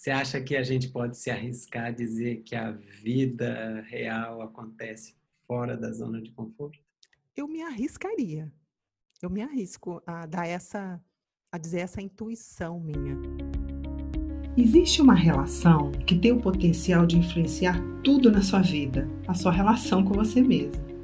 Você acha que a gente pode se arriscar a dizer que a vida real acontece fora da zona de conforto? Eu me arriscaria. Eu me arrisco a dar essa, a dizer essa intuição minha. Existe uma relação que tem o potencial de influenciar tudo na sua vida, a sua relação com você mesmo.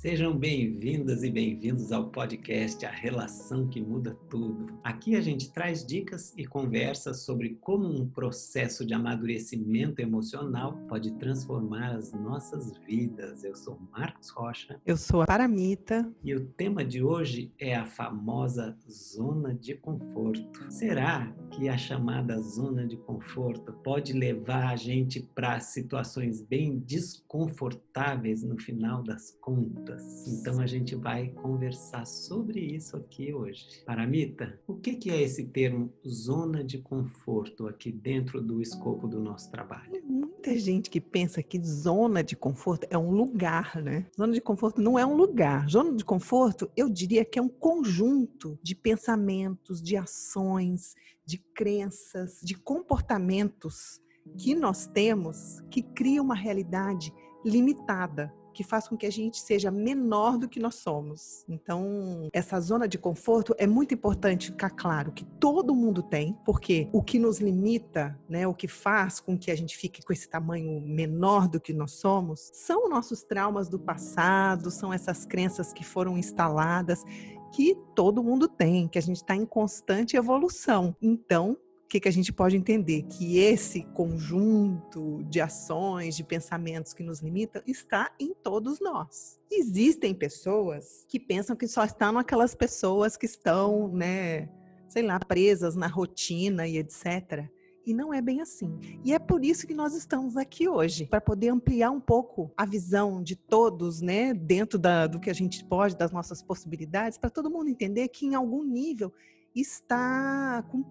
Sejam bem-vindas e bem-vindos ao podcast A Relação que Muda Tudo. Aqui a gente traz dicas e conversas sobre como um processo de amadurecimento emocional pode transformar as nossas vidas. Eu sou Marcos Rocha. Eu sou a Paramita. E o tema de hoje é a famosa zona de conforto. Será que a chamada zona de conforto pode levar a gente para situações bem desconfortáveis no final das contas? Então a gente vai conversar sobre isso aqui hoje. Paramita, o que é esse termo zona de conforto aqui dentro do escopo do nosso trabalho? Muita gente que pensa que zona de conforto é um lugar, né? Zona de conforto não é um lugar. Zona de conforto, eu diria que é um conjunto de pensamentos, de ações, de crenças, de comportamentos que nós temos que cria uma realidade limitada que faz com que a gente seja menor do que nós somos. Então, essa zona de conforto é muito importante ficar claro que todo mundo tem, porque o que nos limita, né, o que faz com que a gente fique com esse tamanho menor do que nós somos, são nossos traumas do passado, são essas crenças que foram instaladas que todo mundo tem, que a gente está em constante evolução. Então, que, que a gente pode entender? Que esse conjunto de ações, de pensamentos que nos limitam, está em todos nós. Existem pessoas que pensam que só estão aquelas pessoas que estão, né, sei lá, presas na rotina e etc. E não é bem assim. E é por isso que nós estamos aqui hoje, para poder ampliar um pouco a visão de todos, né, dentro da, do que a gente pode, das nossas possibilidades, para todo mundo entender que em algum nível está com,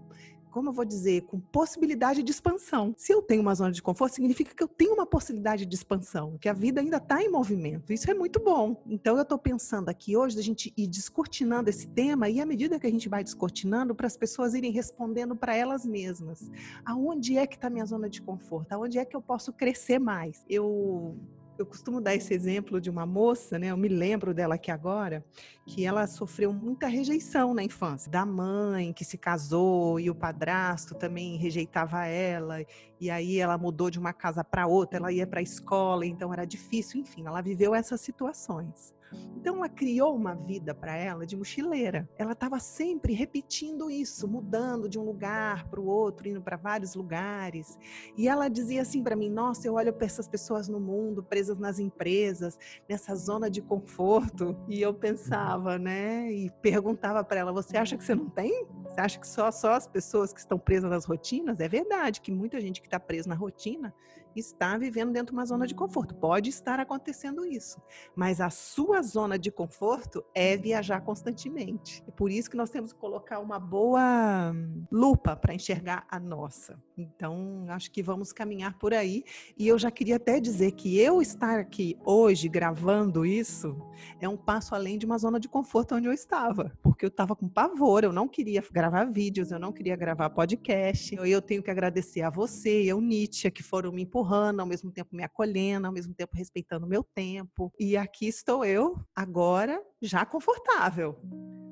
como eu vou dizer, com possibilidade de expansão. Se eu tenho uma zona de conforto, significa que eu tenho uma possibilidade de expansão, que a vida ainda está em movimento. Isso é muito bom. Então, eu estou pensando aqui hoje da gente ir descortinando esse tema e à medida que a gente vai descortinando, para as pessoas irem respondendo para elas mesmas. Aonde é que está minha zona de conforto? Aonde é que eu posso crescer mais? Eu eu costumo dar esse exemplo de uma moça, né? Eu me lembro dela aqui agora, que ela sofreu muita rejeição na infância, da mãe que se casou e o padrasto também rejeitava ela, e aí ela mudou de uma casa para outra, ela ia para a escola, então era difícil, enfim, ela viveu essas situações. Então ela criou uma vida para ela de mochileira. Ela estava sempre repetindo isso, mudando de um lugar para o outro, indo para vários lugares. E ela dizia assim para mim: "Nossa, eu olho para essas pessoas no mundo, presas nas empresas, nessa zona de conforto". E eu pensava, né, e perguntava para ela: "Você acha que você não tem? Você acha que só só as pessoas que estão presas nas rotinas? É verdade que muita gente que está presa na rotina está vivendo dentro de uma zona de conforto. Pode estar acontecendo isso, mas a sua zona de conforto é viajar constantemente. É por isso que nós temos que colocar uma boa lupa para enxergar a nossa. Então, acho que vamos caminhar por aí. E eu já queria até dizer que eu estar aqui hoje gravando isso é um passo além de uma zona de conforto onde eu estava, porque eu estava com pavor, eu não queria gravar vídeos, eu não queria gravar podcast. Eu tenho que agradecer a você e ao Nietzsche que foram me empurrando, ao mesmo tempo me acolhendo, ao mesmo tempo respeitando o meu tempo. E aqui estou eu, agora já confortável.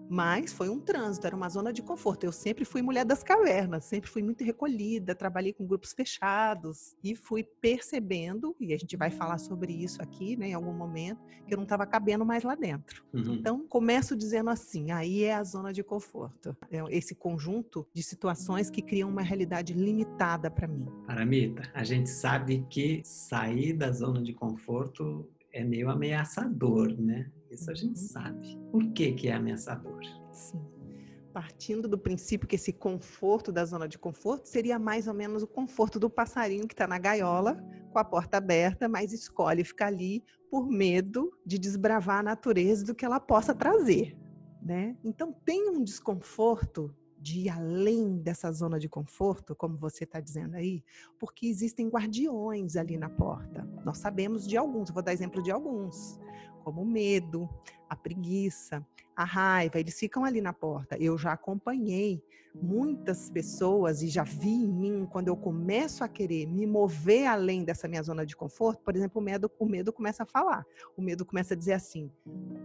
Mas foi um trânsito, era uma zona de conforto. Eu sempre fui mulher das cavernas, sempre fui muito recolhida, trabalhei com grupos fechados e fui percebendo, e a gente vai falar sobre isso aqui, né, em algum momento, que eu não estava cabendo mais lá dentro. Uhum. Então, começo dizendo assim: aí é a zona de conforto. É esse conjunto de situações que criam uma realidade limitada para mim. Paramita, a gente sabe que sair da zona de conforto é meio ameaçador, né? Isso a gente uhum. sabe. Por que, que é ameaçador? Sim. Partindo do princípio que esse conforto da zona de conforto seria mais ou menos o conforto do passarinho que está na gaiola, com a porta aberta, mas escolhe ficar ali por medo de desbravar a natureza do que ela possa trazer. Né? Então, tem um desconforto de ir além dessa zona de conforto, como você está dizendo aí, porque existem guardiões ali na porta. Nós sabemos de alguns, vou dar exemplo de alguns, como o medo, a preguiça, a raiva, eles ficam ali na porta. Eu já acompanhei muitas pessoas e já vi em mim quando eu começo a querer me mover além dessa minha zona de conforto, por exemplo, o medo, o medo começa a falar. O medo começa a dizer assim: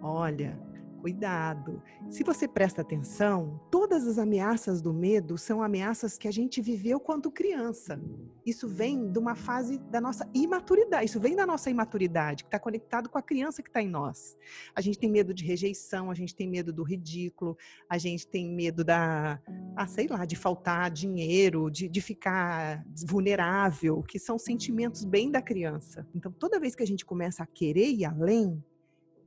"Olha, cuidado. Se você presta atenção, todas as ameaças do medo são ameaças que a gente viveu quando criança. Isso vem de uma fase da nossa imaturidade, isso vem da nossa imaturidade, que está conectado com a criança que está em nós. A gente tem medo de rejeição, a gente tem medo do ridículo, a gente tem medo da, ah, sei lá, de faltar dinheiro, de, de ficar vulnerável, que são sentimentos bem da criança. Então, toda vez que a gente começa a querer ir além,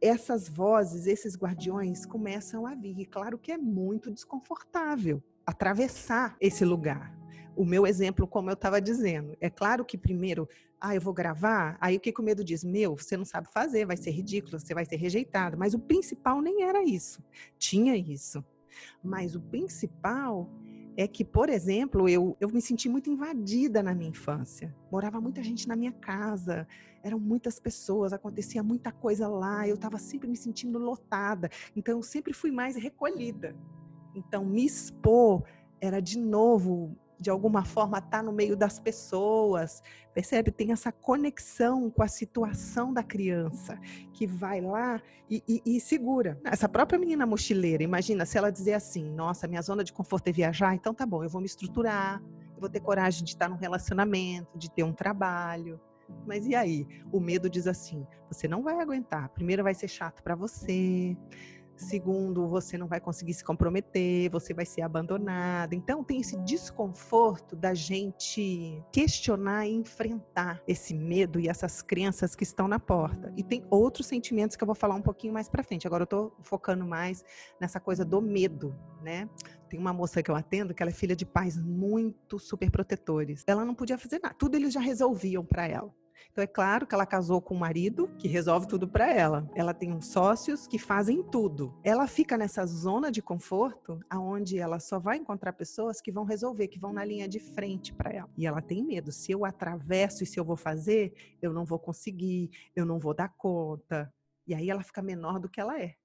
essas vozes, esses guardiões começam a vir. E claro que é muito desconfortável atravessar esse lugar. O meu exemplo, como eu estava dizendo, é claro que primeiro, ah, eu vou gravar, aí o que, o medo diz? Meu, você não sabe fazer, vai ser ridículo, você vai ser rejeitado. Mas o principal nem era isso. Tinha isso. Mas o principal é que, por exemplo, eu, eu me senti muito invadida na minha infância. Morava muita gente na minha casa, eram muitas pessoas, acontecia muita coisa lá, eu estava sempre me sentindo lotada. Então, eu sempre fui mais recolhida. Então, me expor era de novo de alguma forma estar tá no meio das pessoas, percebe? Tem essa conexão com a situação da criança que vai lá e, e, e, segura. Essa própria menina mochileira, imagina se ela dizer assim: Nossa, minha zona de conforto é viajar, então tá bom, eu vou me estruturar, eu vou ter coragem de estar num relacionamento, de ter um trabalho. Mas e aí? O medo diz assim: você não vai aguentar. Primeiro vai ser chato para você. Segundo, você não vai conseguir se comprometer, você vai ser abandonada. Então, tem esse desconforto da gente questionar e enfrentar esse medo e essas crenças que estão na porta. E tem outros sentimentos que eu vou falar um pouquinho mais para frente. Agora eu tô focando mais nessa coisa do medo, né? Tem uma moça que eu atendo que ela é filha de pais muito super protetores. Ela não podia fazer nada, tudo eles já resolviam para ela. Então é claro que ela casou com um marido que resolve tudo para ela. Ela tem uns sócios que fazem tudo. Ela fica nessa zona de conforto aonde ela só vai encontrar pessoas que vão resolver, que vão na linha de frente para ela. E ela tem medo. Se eu atravesso e se eu vou fazer, eu não vou conseguir, eu não vou dar conta. E aí ela fica menor do que ela é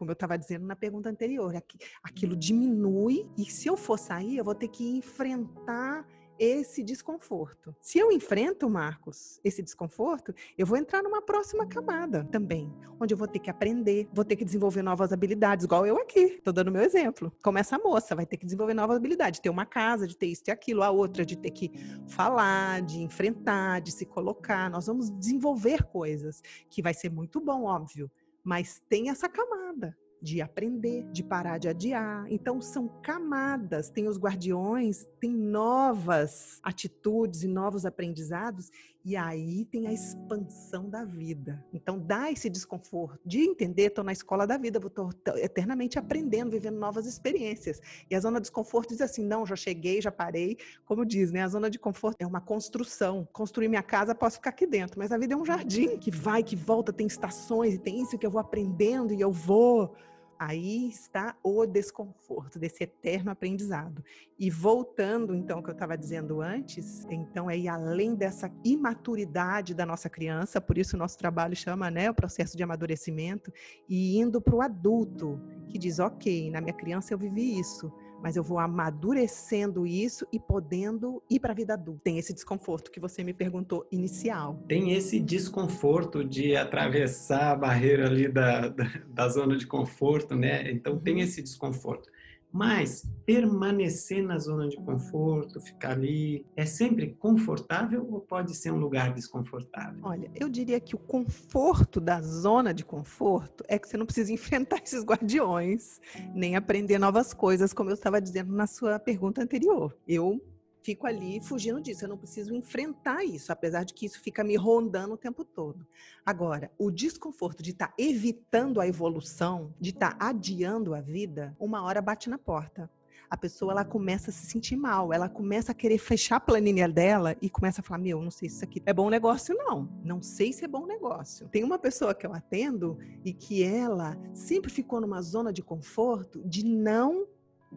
como eu estava dizendo na pergunta anterior, aquilo diminui e se eu for sair, eu vou ter que enfrentar esse desconforto. Se eu enfrento, Marcos, esse desconforto, eu vou entrar numa próxima camada também, onde eu vou ter que aprender, vou ter que desenvolver novas habilidades, igual eu aqui, estou dando meu exemplo. Como essa moça vai ter que desenvolver novas habilidades, de ter uma casa, de ter isso e aquilo, a outra de ter que falar, de enfrentar, de se colocar. Nós vamos desenvolver coisas que vai ser muito bom, óbvio, mas tem essa camada de aprender, de parar de adiar. Então são camadas, tem os guardiões, tem novas atitudes e novos aprendizados e aí tem a expansão da vida. Então dá esse desconforto de entender, estou na escola da vida, estou eternamente aprendendo, vivendo novas experiências. E a zona de desconforto diz assim: não, já cheguei, já parei. Como diz, né? A zona de conforto é uma construção. Construir minha casa, posso ficar aqui dentro, mas a vida é um jardim que vai, que volta, tem estações e tem isso que eu vou aprendendo e eu vou Aí está o desconforto desse eterno aprendizado. E voltando, então, ao que eu estava dizendo antes, então é ir além dessa imaturidade da nossa criança, por isso o nosso trabalho chama né, o processo de amadurecimento, e indo para o adulto, que diz: ok, na minha criança eu vivi isso, mas eu vou amadurecendo isso e podendo ir para a vida adulta. Tem esse desconforto que você me perguntou inicial. Tem esse desconforto de atravessar a barreira ali da, da, da zona de conforto, né? Então tem uhum. esse desconforto. Mas permanecer na zona de conforto, ficar ali, é sempre confortável ou pode ser um lugar desconfortável? Olha, eu diria que o conforto da zona de conforto é que você não precisa enfrentar esses guardiões, nem aprender novas coisas, como eu estava dizendo na sua pergunta anterior. Eu fico ali fugindo disso. Eu não preciso enfrentar isso, apesar de que isso fica me rondando o tempo todo. Agora, o desconforto de estar tá evitando a evolução, de estar tá adiando a vida, uma hora bate na porta. A pessoa ela começa a se sentir mal, ela começa a querer fechar a planilha dela e começa a falar: Meu, não sei se isso aqui é bom negócio, não. Não sei se é bom negócio. Tem uma pessoa que eu atendo e que ela sempre ficou numa zona de conforto de não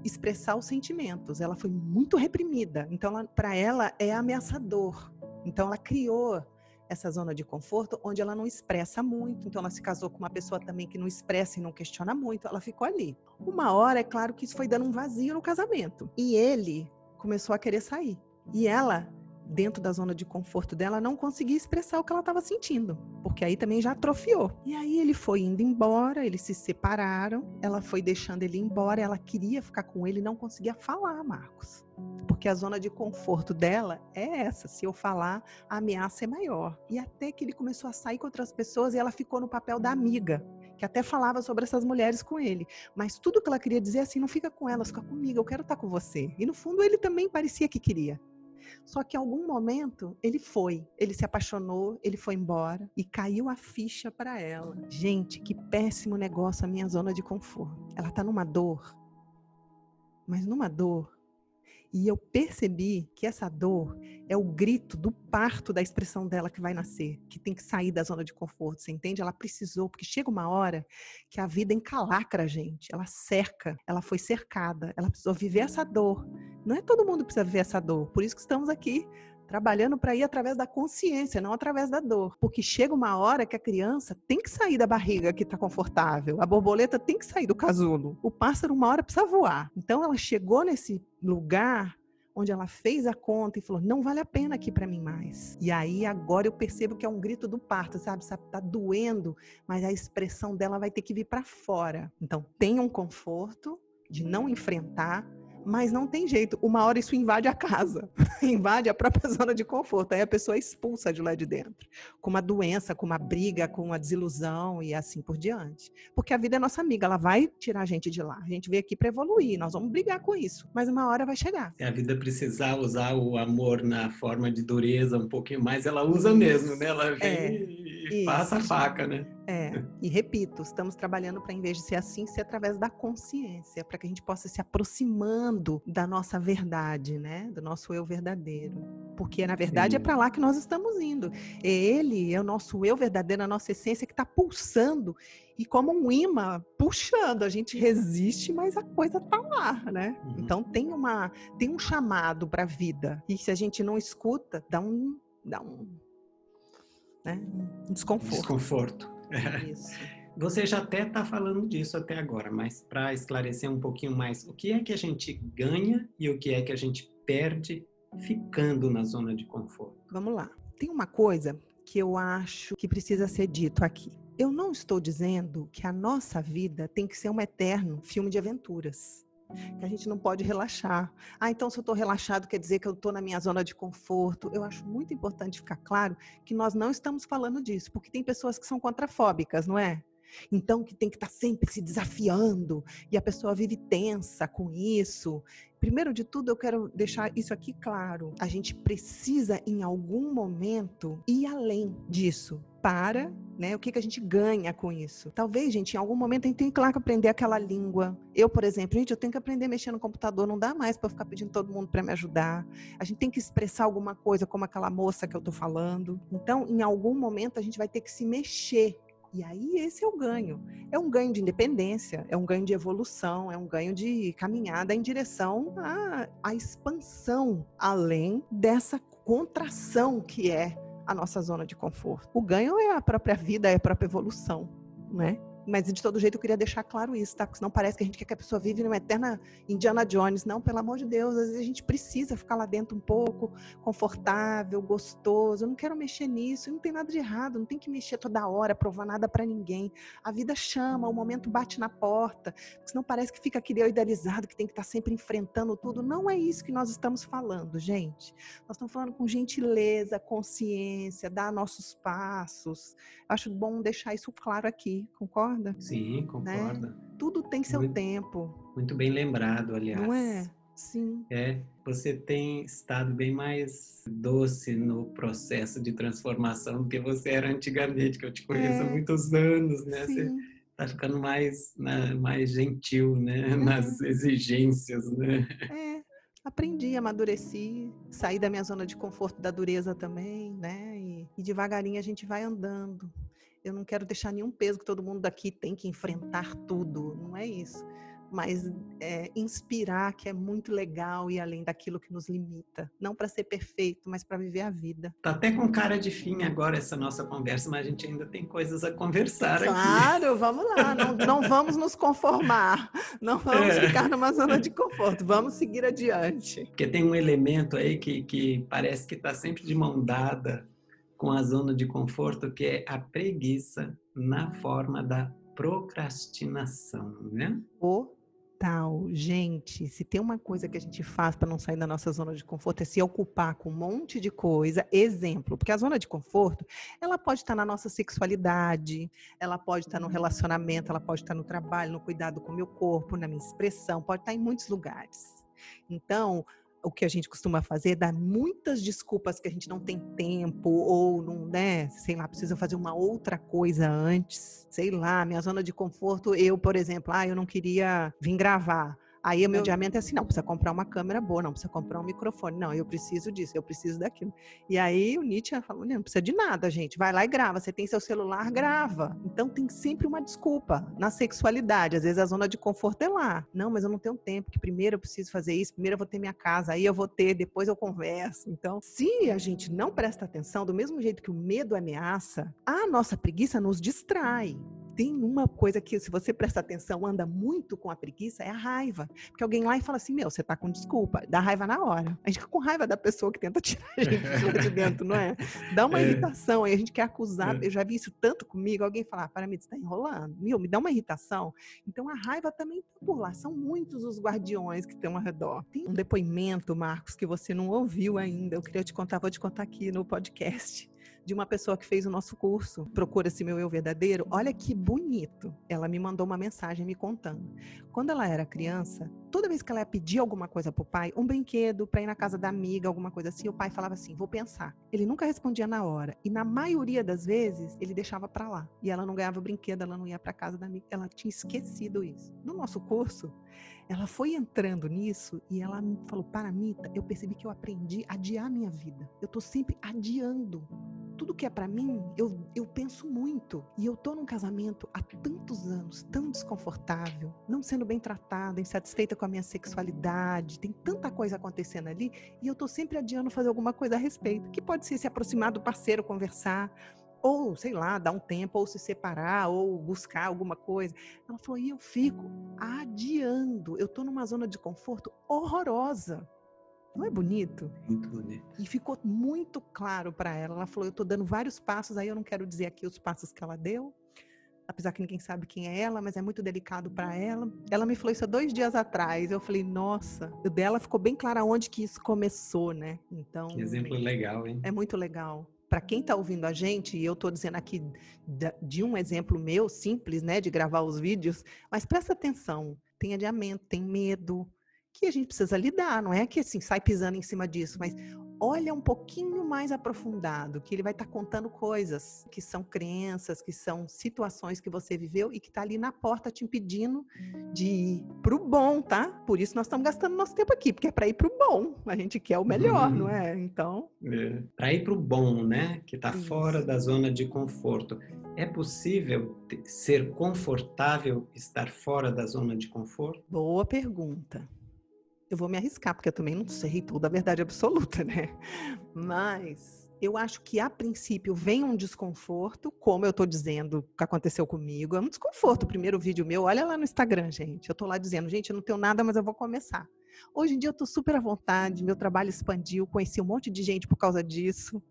expressar os sentimentos. Ela foi muito reprimida. Então, para ela é ameaçador. Então, ela criou essa zona de conforto onde ela não expressa muito. Então, ela se casou com uma pessoa também que não expressa e não questiona muito. Ela ficou ali. Uma hora, é claro que isso foi dando um vazio no casamento. E ele começou a querer sair. E ela dentro da zona de conforto dela, não conseguia expressar o que ela estava sentindo, porque aí também já atrofiou. E aí ele foi indo embora, eles se separaram, ela foi deixando ele embora, ela queria ficar com ele, não conseguia falar, Marcos. Porque a zona de conforto dela é essa, se eu falar, a ameaça é maior. E até que ele começou a sair com outras pessoas e ela ficou no papel da amiga, que até falava sobre essas mulheres com ele. Mas tudo que ela queria dizer é assim, não fica com elas, fica comigo, eu quero estar com você. E no fundo ele também parecia que queria. Só que em algum momento ele foi, ele se apaixonou, ele foi embora e caiu a ficha para ela. Gente, que péssimo negócio a minha zona de conforto. Ela tá numa dor, mas numa dor e eu percebi que essa dor é o grito do parto da expressão dela que vai nascer, que tem que sair da zona de conforto, você entende? Ela precisou, porque chega uma hora que a vida encalacra a gente, ela cerca, ela foi cercada, ela precisou viver essa dor. Não é todo mundo que precisa viver essa dor, por isso que estamos aqui trabalhando para ir através da consciência, não através da dor. Porque chega uma hora que a criança tem que sair da barriga que está confortável, a borboleta tem que sair do casulo, o pássaro uma hora precisa voar. Então ela chegou nesse lugar onde ela fez a conta e falou: não vale a pena aqui para mim mais. E aí agora eu percebo que é um grito do parto, sabe? Sabe, tá doendo, mas a expressão dela vai ter que vir para fora. Então tenha um conforto de não enfrentar, mas não tem jeito. Uma hora isso invade a casa, invade a própria zona de conforto. Aí a pessoa é expulsa de lá de dentro, com uma doença, com uma briga, com uma desilusão e assim por diante. Porque a vida é nossa amiga, ela vai tirar a gente de lá. A gente veio aqui para evoluir, nós vamos brigar com isso, mas uma hora vai chegar. Se a vida precisar usar o amor na forma de dureza um pouquinho mais, ela usa mesmo, né? Ela vem é, e passa a faca, né? É, e repito, estamos trabalhando para, em vez de ser assim, ser através da consciência, para que a gente possa se aproximando da nossa verdade, né? Do nosso eu verdadeiro. Porque, na verdade, é Sim. é para lá que nós estamos indo. Ele é o nosso eu verdadeiro, a nossa essência que está pulsando e como um imã puxando. A gente resiste, mas a coisa tá lá, né? Uhum. Então tem uma tem um chamado para a vida. E se a gente não escuta, dá um dá um, né? um desconforto. Desconforto. Isso. Você já até está falando disso até agora, mas para esclarecer um pouquinho mais, o que é que a gente ganha e o que é que a gente perde ficando na zona de conforto? Vamos lá. Tem uma coisa que eu acho que precisa ser dito aqui. Eu não estou dizendo que a nossa vida tem que ser um eterno filme de aventuras que a gente não pode relaxar. Ah, então se eu estou relaxado quer dizer que eu estou na minha zona de conforto. Eu acho muito importante ficar claro que nós não estamos falando disso, porque tem pessoas que são contrafóbicas, não é? Então, que tem que estar tá sempre se desafiando e a pessoa vive tensa com isso. Primeiro de tudo, eu quero deixar isso aqui claro. A gente precisa, em algum momento, ir além disso para, né? O que, que a gente ganha com isso? Talvez, gente, em algum momento a gente que, claro, aprender aquela língua. Eu, por exemplo, gente, eu tenho que aprender a mexer no computador, não dá mais para ficar pedindo todo mundo para me ajudar. A gente tem que expressar alguma coisa, como aquela moça que eu tô falando. Então, em algum momento a gente vai ter que se mexer e aí esse é o ganho. É um ganho de independência, é um ganho de evolução, é um ganho de caminhada em direção à, à expansão, além dessa contração que é a nossa zona de conforto. O ganho é a própria vida, é a própria evolução, né? Mas de todo jeito eu queria deixar claro isso, tá? Porque senão parece que a gente quer que a pessoa vive numa eterna Indiana Jones. Não, pelo amor de Deus, às vezes a gente precisa ficar lá dentro um pouco, confortável, gostoso. Eu não quero mexer nisso, não tem nada de errado, não tem que mexer toda hora, provar nada para ninguém. A vida chama, o momento bate na porta, senão parece que fica aquele idealizado que tem que estar tá sempre enfrentando tudo. Não é isso que nós estamos falando, gente. Nós estamos falando com gentileza, consciência, dar nossos passos. Acho bom deixar isso claro aqui, concorda? Concorda? Sim, concorda. Né? Tudo tem seu muito, tempo. Muito bem lembrado, aliás. Não é? Sim. É, você tem estado bem mais doce no processo de transformação do que você era antigamente, que eu te conheço é. há muitos anos, né? Sim. Você tá ficando mais, né, mais gentil, né? É. Nas exigências, né? É, aprendi, amadureci, saí da minha zona de conforto da dureza também, né? E, e devagarinho a gente vai andando eu não quero deixar nenhum peso que todo mundo daqui tem que enfrentar tudo, não é isso. mas é, inspirar que é muito legal e além daquilo que nos limita. Não para ser perfeito, mas para viver a vida. Tá até com cara de fim agora essa nossa conversa, mas a gente ainda tem coisas a conversar claro, aqui. Claro, vamos lá. Não, não, vamos nos conformar. Não vamos é. ficar numa zona de conforto. Vamos seguir adiante. Porque tem um elemento aí que, que parece que está sempre de mão dada com a zona de conforto, que é a preguiça na forma da procrastinação, né? Total. Gente, se tem uma coisa que a gente faz para não sair da nossa zona de conforto é se ocupar com um monte de coisa. Exemplo, porque a zona de conforto, ela pode estar na nossa sexualidade, ela pode estar no relacionamento, ela pode estar no trabalho, no cuidado com o meu corpo, na minha expressão, pode estar em muitos lugares. Então, o que a gente costuma fazer dar muitas desculpas que a gente não tem tempo ou não, né, sei lá, precisa fazer uma outra coisa antes. Sei lá, minha zona de conforto, eu, por exemplo, ah, eu não queria vir gravar. Aí o meu adiamento é assim, não, precisa comprar uma câmera boa, não, precisa comprar um microfone, não, eu preciso disso, eu preciso daquilo. E aí o Nietzsche falou, não precisa de nada, gente, vai lá e grava, você tem seu celular, grava. Então tem sempre uma desculpa na sexualidade, às vezes a zona de conforto é lá. Não, mas eu não tenho tempo, que primeiro eu preciso fazer isso, primeiro eu vou ter minha casa, aí eu vou ter, depois eu converso. Então, se a gente não presta atenção, do mesmo jeito que o medo ameaça, a nossa preguiça nos distrai tem uma coisa que, se você prestar atenção, anda muito com a preguiça, é a raiva. Porque alguém lá e fala assim, meu, você tá com desculpa. Dá raiva na hora. A gente fica com raiva da pessoa que tenta tirar a gente de dentro, não é? Dá uma é. irritação, aí a gente quer acusar. É. Eu já vi isso tanto comigo, alguém falar, ah, para mim, você tá enrolando. Meu, me dá uma irritação. Então, a raiva também tá por lá. São muitos os guardiões que estão ao redor. Tem um depoimento, Marcos, que você não ouviu ainda. Eu queria te contar, vou te contar aqui no podcast de uma pessoa que fez o nosso curso, Procura-se Meu Eu Verdadeiro. Olha que bonito. Ela me mandou uma mensagem me contando. Quando ela era criança, toda vez que ela ia pedir alguma coisa pro pai, um brinquedo para ir na casa da amiga, alguma coisa assim, o pai falava assim: "Vou pensar". Ele nunca respondia na hora e na maioria das vezes ele deixava para lá. E ela não ganhava o brinquedo, ela não ia para casa da amiga, ela tinha esquecido isso. No nosso curso, ela foi entrando nisso e ela falou: Paramita, eu percebi que eu aprendi a adiar minha vida. Eu tô sempre adiando. Tudo que é para mim, eu, eu penso muito. E eu tô num casamento há tantos anos, tão desconfortável, não sendo bem tratada, insatisfeita com a minha sexualidade, tem tanta coisa acontecendo ali, e eu tô sempre adiando fazer alguma coisa a respeito, que pode ser se aproximar do parceiro, conversar, ou sei lá, dar um tempo, ou se separar, ou buscar alguma coisa. Ela falou: e eu fico adiando. Eu estou numa zona de conforto horrorosa. Não é bonito? Muito bonito. E ficou muito claro para ela. Ela falou: eu estou dando vários passos, aí eu não quero dizer aqui os passos que ela deu, apesar que ninguém sabe quem é ela, mas é muito delicado para ela. Ela me falou isso há dois dias atrás. Eu falei, nossa, o dela ficou bem claro onde que isso começou, né? Então. Que exemplo legal, hein? É muito legal para quem está ouvindo a gente, e eu estou dizendo aqui de um exemplo meu, simples, né, de gravar os vídeos, mas presta atenção, tem adiamento, tem medo, que a gente precisa lidar, não é que assim sai pisando em cima disso, mas olha um pouquinho mais aprofundado, que ele vai estar tá contando coisas que são crenças, que são situações que você viveu e que está ali na porta te impedindo de ir para o bom, tá? Por isso nós estamos gastando nosso tempo aqui, porque é para ir para o bom. A gente quer o melhor, não é? Então. É. Para ir para o bom, né? Que está fora da zona de conforto. É possível ser confortável estar fora da zona de conforto? Boa pergunta eu vou me arriscar, porque eu também não sei toda a verdade absoluta, né? Mas eu acho que a princípio vem um desconforto, como eu estou dizendo que aconteceu comigo. É um desconforto. O primeiro vídeo meu, olha lá no Instagram, gente. Eu estou lá dizendo, gente, eu não tenho nada, mas eu vou começar. Hoje em dia eu estou super à vontade, meu trabalho expandiu, conheci um monte de gente por causa disso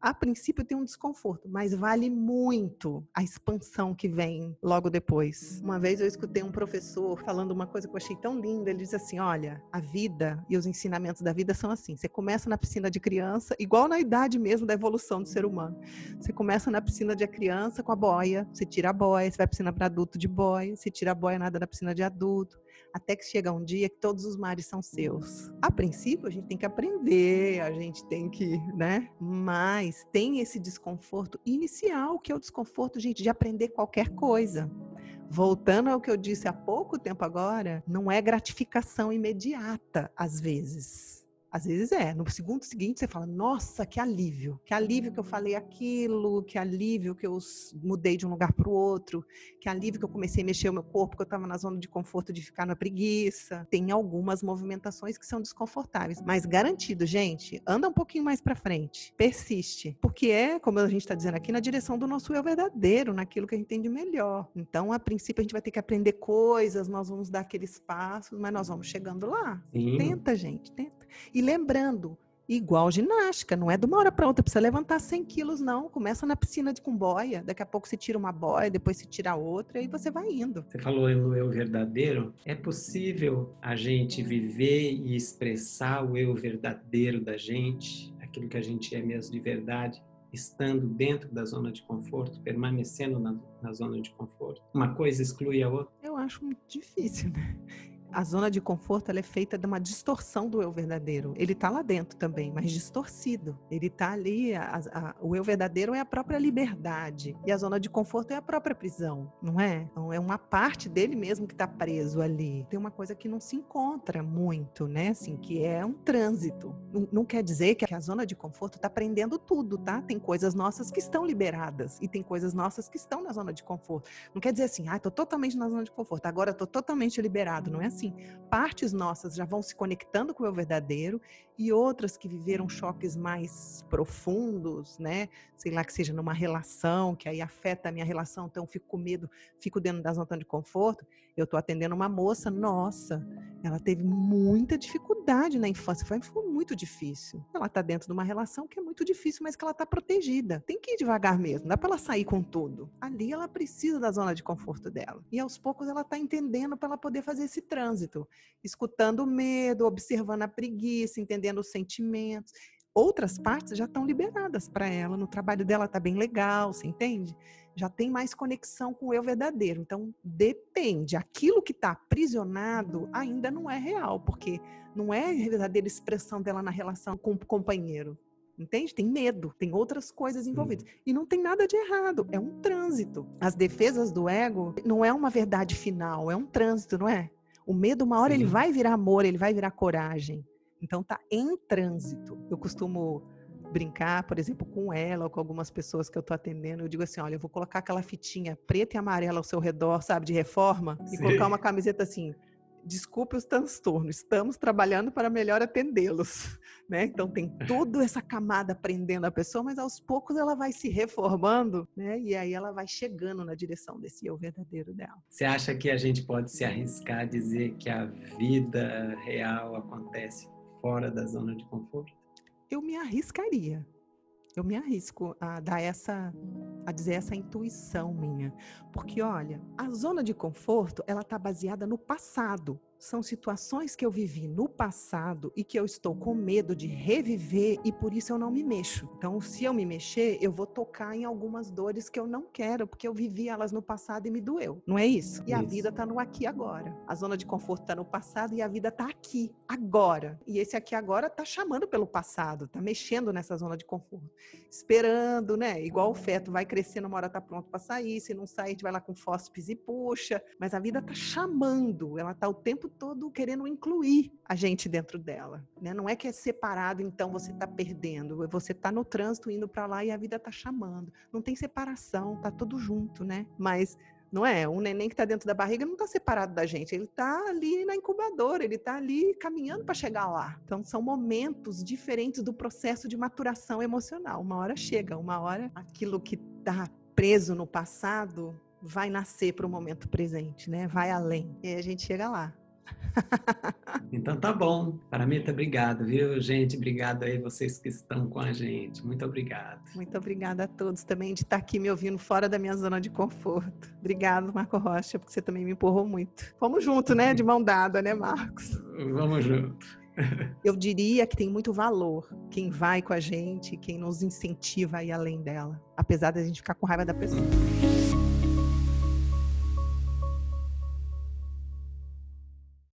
a princípio tem um desconforto, mas vale muito a expansão que vem logo depois. Uma vez eu escutei um professor falando uma coisa que eu achei tão linda. Ele disse assim: Olha, a vida e os ensinamentos da vida são assim. Você começa na piscina de criança, igual na idade mesmo da evolução do ser humano. Você começa na piscina de criança com a boia, você tira a boia, você vai para piscina para adulto de boia, você tira a boia, nada na piscina de adulto até que chega um dia que todos os mares são seus. A princípio, a gente tem que aprender, a gente tem que, né? Mas tem esse desconforto inicial, que é o desconforto, gente, de aprender qualquer coisa. Voltando ao que eu disse há pouco tempo agora, não é gratificação imediata, às vezes. Às vezes é. No segundo seguinte, você fala, nossa, que alívio. Que alívio que eu falei aquilo, que alívio que eu mudei de um lugar para o outro, que alívio que eu comecei a mexer o meu corpo, que eu estava na zona de conforto de ficar na preguiça. Tem algumas movimentações que são desconfortáveis. Mas garantido, gente, anda um pouquinho mais para frente. Persiste. Porque é, como a gente está dizendo aqui, na direção do nosso eu verdadeiro, naquilo que a gente tem de melhor. Então, a princípio, a gente vai ter que aprender coisas, nós vamos dar aqueles passos, mas nós vamos chegando lá. Sim. Tenta, gente, tenta. E lembrando, igual ginástica, não é de uma hora para outra, precisa levantar 100 quilos, não. Começa na piscina de com boia, daqui a pouco você tira uma boia, depois você tira outra e você vai indo. Você falou no eu verdadeiro, é possível a gente viver e expressar o eu verdadeiro da gente, aquilo que a gente é mesmo de verdade, estando dentro da zona de conforto, permanecendo na, na zona de conforto. Uma coisa exclui a outra? Eu acho muito difícil, né? A zona de conforto é feita de uma distorção do eu verdadeiro. Ele está lá dentro também, mas distorcido. Ele está ali, a, a, o eu verdadeiro é a própria liberdade e a zona de conforto é a própria prisão, não é? Então é uma parte dele mesmo que está preso ali. Tem uma coisa que não se encontra muito, né? Assim, que é um trânsito. Não, não quer dizer que a zona de conforto está prendendo tudo, tá? Tem coisas nossas que estão liberadas e tem coisas nossas que estão na zona de conforto. Não quer dizer assim, ah, estou totalmente na zona de conforto, agora estou totalmente liberado. Não é assim partes nossas já vão se conectando com o verdadeiro e outras que viveram choques mais profundos, né? Sei lá que seja numa relação que aí afeta a minha relação, então fico com medo, fico dentro da zona de conforto. Eu estou atendendo uma moça, nossa, ela teve muita dificuldade na infância, foi muito difícil. Ela está dentro de uma relação que é muito difícil, mas que ela está protegida. Tem que ir devagar mesmo, dá para ela sair com tudo. Ali ela precisa da zona de conforto dela. E aos poucos ela está entendendo para ela poder fazer esse trânsito, escutando o medo, observando a preguiça, entendendo os sentimentos outras partes já estão liberadas para ela. No trabalho dela está bem legal, você entende? Já tem mais conexão com o eu verdadeiro. Então, depende. Aquilo que está aprisionado ainda não é real, porque não é a verdadeira expressão dela na relação com o companheiro. Entende? Tem medo, tem outras coisas envolvidas. E não tem nada de errado, é um trânsito. As defesas do ego não é uma verdade final, é um trânsito, não é? O medo, uma hora, Sim. ele vai virar amor, ele vai virar coragem. Então, tá em trânsito. Eu costumo brincar, por exemplo, com ela ou com algumas pessoas que eu estou atendendo, eu digo assim, olha, eu vou colocar aquela fitinha preta e amarela ao seu redor, sabe, de reforma, Sim. e colocar uma camiseta assim, desculpe os transtornos, estamos trabalhando para melhor atendê-los, né? Então tem toda essa camada prendendo a pessoa, mas aos poucos ela vai se reformando, né? E aí ela vai chegando na direção desse eu verdadeiro dela. Você acha que a gente pode se arriscar a dizer que a vida real acontece fora da zona de conforto? Eu me arriscaria. Eu me arrisco a dar essa, a dizer essa intuição minha, porque olha, a zona de conforto ela está baseada no passado são situações que eu vivi no passado e que eu estou com medo de reviver e por isso eu não me mexo. Então, se eu me mexer, eu vou tocar em algumas dores que eu não quero, porque eu vivi elas no passado e me doeu. Não é isso? E isso. a vida está no aqui agora. A zona de conforto está no passado e a vida está aqui agora. E esse aqui agora está chamando pelo passado, está mexendo nessa zona de conforto, esperando, né? Igual o feto vai crescendo, uma hora está pronto para sair, se não sair, a gente vai lá com fósfis e puxa, mas a vida está chamando, ela está o tempo tempo todo querendo incluir a gente dentro dela. Né? Não é que é separado, então você está perdendo. Você está no trânsito indo para lá e a vida está chamando. Não tem separação, tá tudo junto, né? Mas não é? O neném que está dentro da barriga não está separado da gente, ele está ali na incubadora, ele está ali caminhando para chegar lá. Então, são momentos diferentes do processo de maturação emocional. Uma hora chega, uma hora aquilo que está preso no passado vai nascer para o momento presente, né? Vai além. E a gente chega lá. Então tá bom. Paramita, obrigado, viu, gente? Obrigado aí vocês que estão com a gente. Muito obrigado. Muito obrigada a todos também de estar aqui me ouvindo fora da minha zona de conforto. Obrigado, Marco Rocha, porque você também me empurrou muito. Vamos junto, né? De mão dada, né, Marcos? Vamos junto. Eu diria que tem muito valor quem vai com a gente, quem nos incentiva a ir além dela, apesar da gente ficar com raiva da pessoa.